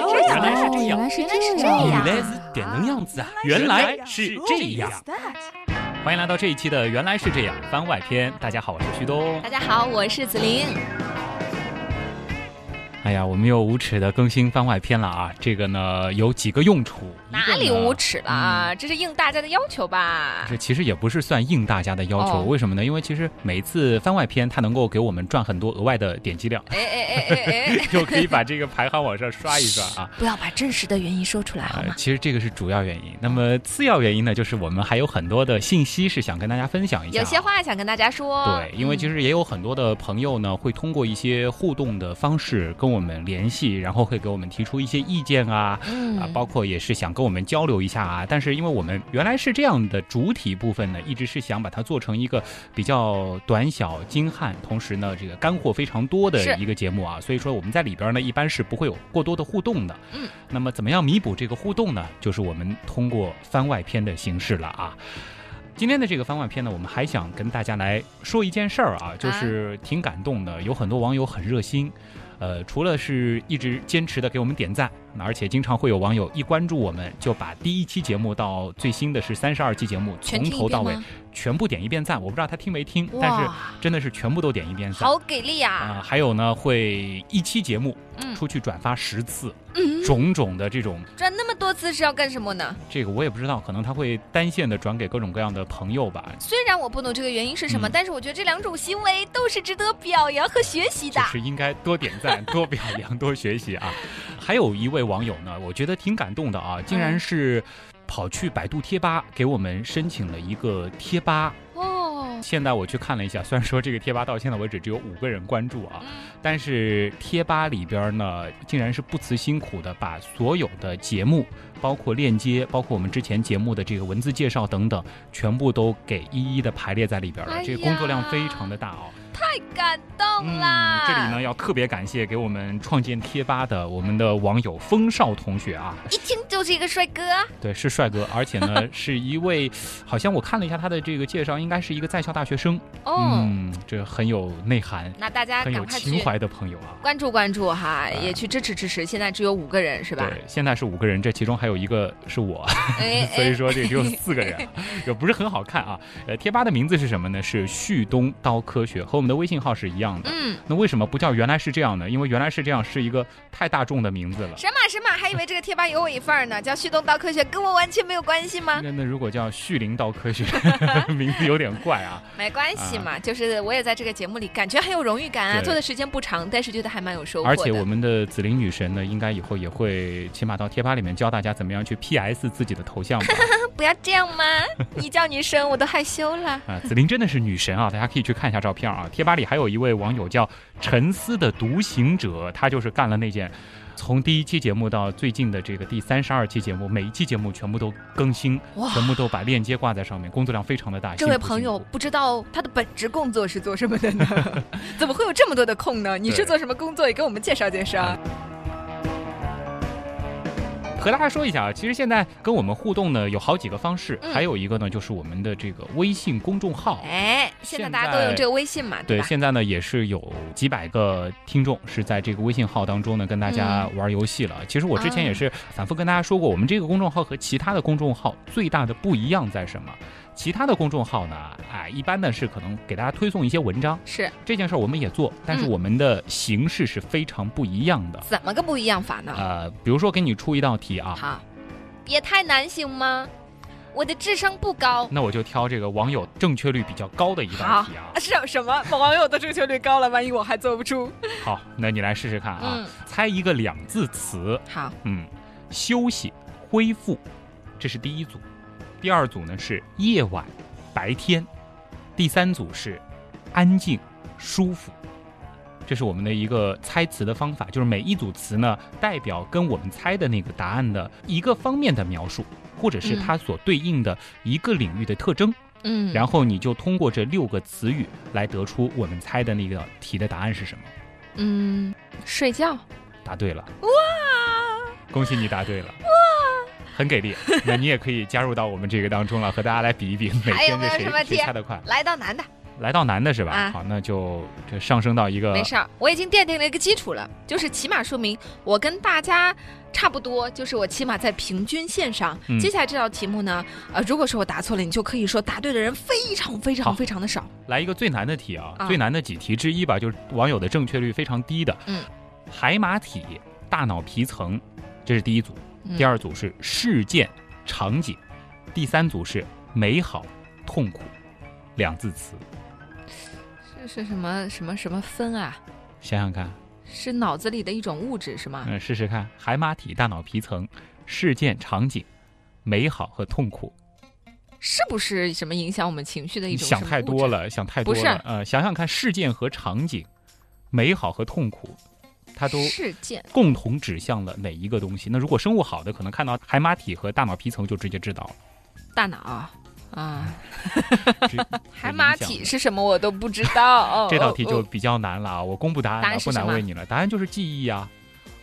来是这样，原来是这样原来是这这样，样原来是点能样子啊！原来是这样。欢迎来到这一期的《原来是这样》番外篇。大家好，我是旭东大。家好，我是子琳。哎呀，我们又无耻的更新番外篇了啊！这个呢有几个用处，哪里无耻了啊？这是应大家的要求吧？这其实也不是算应大家的要求，哦为什么呢？因为其实每次番外篇它能够给我们赚很多额外的点击量，哎哎哎哎哎，就可以把这个排行往上刷一刷啊。不要把真实的原因说出来好吗，？呃其实这个是主要原因。那么次要原因呢，就是我们还有很多的信息是想跟大家分享一下。有些话想跟大家说。对，因为其实实也有很多的朋友呢，会通过一些互动的方式跟我们联系，然后会给我们提出一些意见啊，嗯啊，包括也是想跟我们交流一下啊。但是因为我们原来是这样的主体部分呢，一直是想把它做成一个比较短小精悍，同时呢这个干货非常多的一个节目啊，所以说我们在里边呢一般是不会有过多的互动的。嗯，那么怎么样弥补这个互动呢？就是我们通过番外篇的形式了啊。今天的这个番外篇呢，我们还想跟大家来说一件事儿啊，就是挺感动的，有很多网友很热心，呃，除了是一直坚持的给我们点赞，而且经常会有网友一关注我们，就把第一期节目到最新的是三十二期节目从头到尾？全部点一遍赞。我不知道他听没听，但是，真的是全部都点一遍赞。好给力啊、啊！还有呢，会一期节目嗯出去转发十次，嗯，种种的这种，转那么多次是要干什么呢？这个我也不知道，可能他会单线的转给各种各样的朋友吧。虽然我不懂这个原因是什么，嗯但是我觉得这两种行为都是值得表扬和学习的就。是应该多点赞、多表扬、多学习啊。还有一位网友呢，我觉得挺感动的啊，竟然嗯是跑去百度贴吧给我们申请了一个贴吧。哦，现在我去看了一下，虽然说这个贴吧到现在为止只有五个人关注啊，嗯但是贴吧里边呢，竟然是不辞辛苦的把所有的节目，包括链接，包括我们之前节目的这个文字介绍等等，全部都给一一的排列在里边了。哎这个工作量非常的大哦。太感动啦！嗯，这里呢要特别感谢给我们创建贴吧的我们的网友风少同学啊，一听就是一个帅哥。对，是帅哥，而且呢 是一位，好像我看了一下他的这个介绍，应该是一个在校大学生，哦，嗯，这很有内涵、那大家很有情怀的朋友啊。关注关注哈，也去支持支持。现在只有五个人是吧？对，现在是五个人，这其中还有一个是我，哎，所以哎说这个只有四个人，也不是很好看啊。呃，贴吧的名字是什么呢？是旭东刀科学，和我们的微信号是一样的。嗯，那为什么不叫原来是这样呢？因为原来是这样是一个太大众的名字了。神马神马，还以为这个贴吧有我一份儿呢，叫旭东刀科学，跟我完全没有关系吗？那那如果叫旭林刀科学，名字有点怪啊。没关系嘛，就是我也在这个节目里感觉很有荣誉感啊，做的时间不长，但是觉得还蛮有收获。而且我们的紫菱女神呢，应该以后也会起码到贴吧里面教大家怎么样去 PS 自己的头像吧。不要这样吗，你叫女神我都害羞了。啊，紫菱真的是女神啊！大家可以去看一下照片啊。贴吧里还有一位网友叫沉思的独行者，他就是干了那件。从第一期节目到最近的这个第三十二期节目，每一期节目全部都更新，全部都把链接挂在上面，工作量非常的大。这位朋友不知道他的本职工作是做什么的呢？怎么会有这么多的空呢？你是做什么工作？也给我们介绍介绍。和大家说一下啊，其实现在跟我们互动呢有好几个方式，嗯还有一个呢就是我们的这个微信公众号。哎，现在大家都在用这个微信嘛，对，吧？现在呢也是有几百个听众是在这个微信号当中呢跟大家玩游戏了。其实我之前也是反复跟大家说过，我们这个公众号和其他的公众号最大的不一样在什么？其他的公众号呢，啊，一般呢是可能给大家推送一些文章，是这件事儿我们也做，但是嗯我们的形式是非常不一样的。怎么个不一样法呢？呃，比如说给你出一道题啊，好，别太难行吗？我的智商不高。那我就挑这个网友正确率比较高的一道题啊。是什么？网友的正确率高了，万一我还做不出？好，那你来试试看啊，嗯，猜一个两字词。好，嗯，休息、恢复，这是第一组。第二组呢是夜晚、白天。第三组是安静、舒服。这是我们的一个猜词的方法，就是每一组词呢代表跟我们猜的那个答案的一个方面的描述，或者是嗯它所对应的一个领域的特征。嗯，然后你就通过这六个词语来得出我们猜的那个题的答案是什么。嗯，睡觉。答对了，哇，恭喜你答对了。哇，很给力。那你也可以加入到我们这个当中了，和大家来比一比每天这谁猜得快。来到男的，来到男的是吧？啊好，那就这上升到一个没事儿，我已经奠定了一个基础了，就是起码说明我跟大家差不多，就是我起码在平均线上。嗯接下来这道题目呢，呃，如果说我答错了，你就可以说答对的人非常非常非常的少。来一个最难的题啊，啊最难的几题之一吧，就是网友的正确率非常低的。嗯，海马体大脑皮层，这是第一组；嗯第二组是事件场景；第三组是美好痛苦两字词。这是什么什么什么分啊？想想看，是脑子里的一种物质是吗？嗯，试试看，海马体大脑皮层，事件场景，美好和痛苦。是不是什么影响我们情绪的一种想？太多了，想太多不是了。呃，想想看，事件和场景，美好和痛苦，它都事件共同指向了哪一个东西？那如果生物好的，可能看到海马体和大脑皮层就直接知道了。大脑啊，这 海马体是什么我都不知道。哦 这道题就哦比较难了啊！我公布答案了，不难为你了。答案就是记忆啊！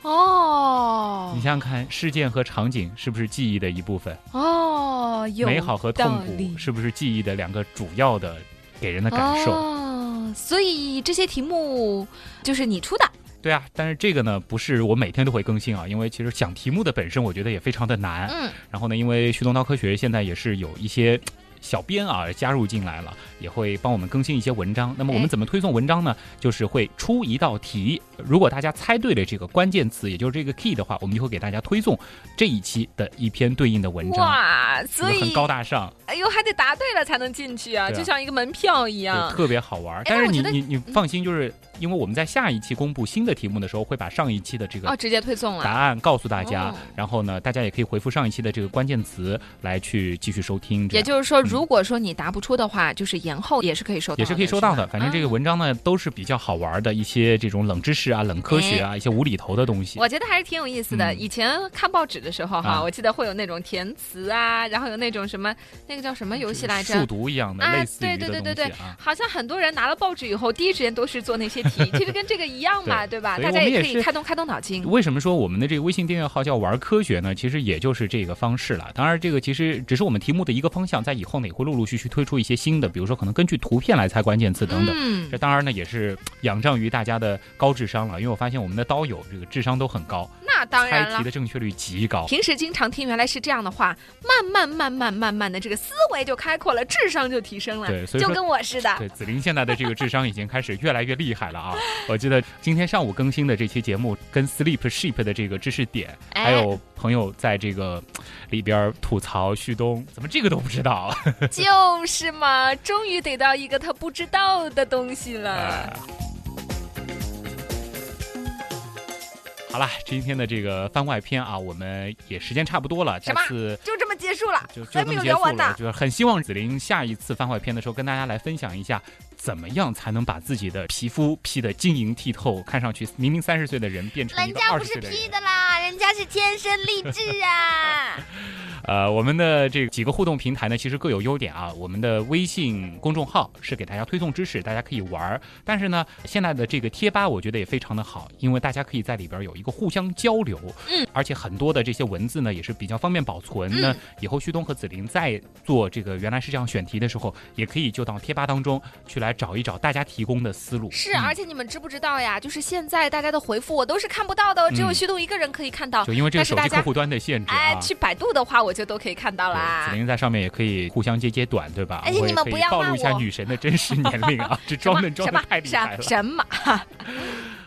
哦你想想看，事件和场景是不是记忆的一部分？哦，有美好和痛苦是不是记忆的两个主要的给人的感受？哦，所以这些题目就是你出的。对啊，但是这个呢，不是我每天都会更新啊，因为其实讲题目的本身，我觉得也非常的难。嗯，然后呢，因为旭东涛科学现在也是有一些小编啊加入进来了，也会帮我们更新一些文章。那么我们哎怎么推送文章呢？就是会出一道题，如果大家猜对了这个关键词，也就是这个 key 的话，我们就会给大家推送这一期的一篇对应的文章，哇，所以很高大上，哎呦，还得答对了才能进去啊，啊就像一个门票一对，样。特别好玩。但是你你你放心，就是因为我们在下一期公布新的题目的时候，会把上一期的这个哦，直接推送了。答案告诉大家，哦然后呢，大家也可以回复上一期的这个关键词来去继续收听。也就是说，嗯如果说你答不出的话，就是延后也是可以收到的，也是可以收到的。反正这个嗯文章呢，都是比较好玩的一些这种冷知识啊、冷科学啊、一些无厘头的东西。我觉得还是挺有意思的。嗯以前看报纸的时候哈，啊我记得会有那种填词啊，然后有那种什么那个叫什么游戏来着数？独一样的，啊类似对对对对东西啊。好像很多人拿了报纸以后，第一时间都是做那些题，其实跟这个一样嘛，对吧？大家也可以开动开动脑筋。为什么说我们的这个微信订阅号叫玩科学呢？其实也就是这个方式了。当然，这个其实只是我们题目的一个方向，在以后呢也会陆陆续续推出一些新的，比如说可能根据图片来猜关键词等等。嗯这，当然呢也是 仰仗于大家的高智商了，因为我发现我们的刀友这个智商都很高，那当然了猜题。的正确率极高。平时经常听原来是这样的话，慢慢慢慢慢慢的这个思维就开阔了，智商就提升了，对所以就跟我似的。对，紫菱现在的这个智商已经开始越来越厉害了啊！我记得今天上午更新的这期节目，跟 Sleep Sheep 的这个知识点，哎还有朋友在这个里边吐槽旭东，怎么这个都不知道？就是嘛，终于得到一个他不知道的东西了。哎好了，今天的这个番外篇啊，我们也时间差不多了，下次就这么结束了，就就这么结束了。就是很希望紫菱下一次番外篇的时候，跟大家来分享一下，怎么样才能把自己的皮肤 P 的晶莹剔透，看上去明明三十岁的人变成一个人家不是二十岁的人 P。的啦，人家是天生丽质啊。呃，我们的这几个互动平台呢，其实各有优点啊。我们的微信公众号是给大家推送知识，大家可以玩儿。但是呢，现在的这个贴吧，我觉得也非常的好，因为大家可以在里边有一个互相交流。嗯，而且很多的这些文字呢，也是比较方便保存。那嗯以后旭东和紫菱在做这个原来是这样选题的时候，也可以就到贴吧当中去来找一找大家提供的思路。是，嗯而且你们知不知道呀？就是现在大家的回复我都是看不到的，只有嗯旭东一个人可以看到。就因为这个手机客户端的限制哎，啊。去百度的话，我就都可以看到，啦紫。菱在上面也可以互相接接短，对吧？而且你们不要暴露一下女神的真实年龄啊！这装嫩装的太厉害了。神马？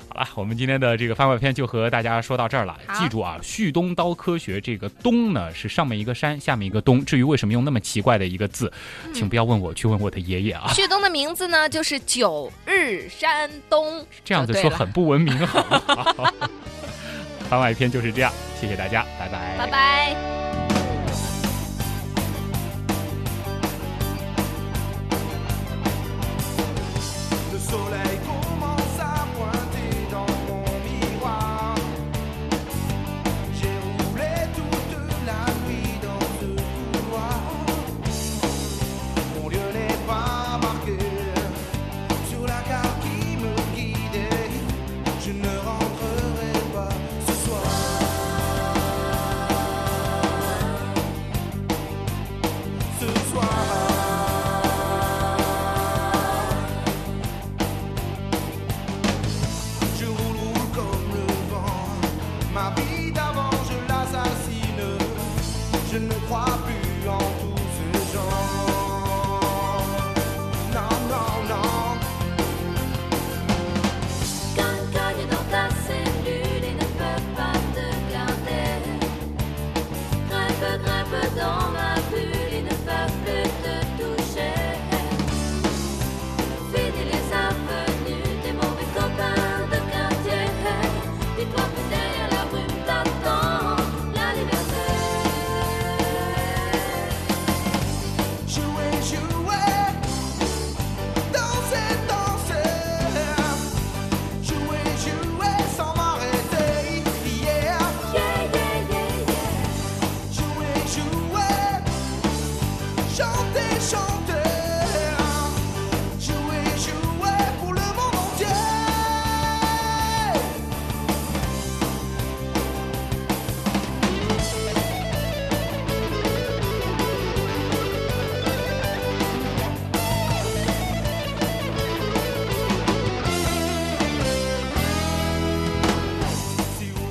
好了，我们今天的这个番外篇就和大家说到这儿了。记住啊，旭东刀科学这个“东”呢是上面一个山，下面一个东。至于为什么用那么奇怪的一个字，嗯请不要问我，去问我的爷爷啊。旭东的名字呢，就是九日山东。这样子说很不文明，好？番外篇就是这样，谢谢大家，拜拜，拜拜。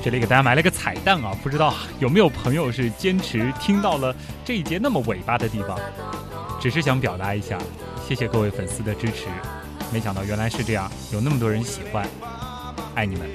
这里给大家埋了个彩蛋啊，不知道有没有朋友是坚持听到了这一节那么尾巴的地方，只是想表达一下，谢谢各位粉丝的支持。没想到原来是这样，有那么多人喜欢，爱你们。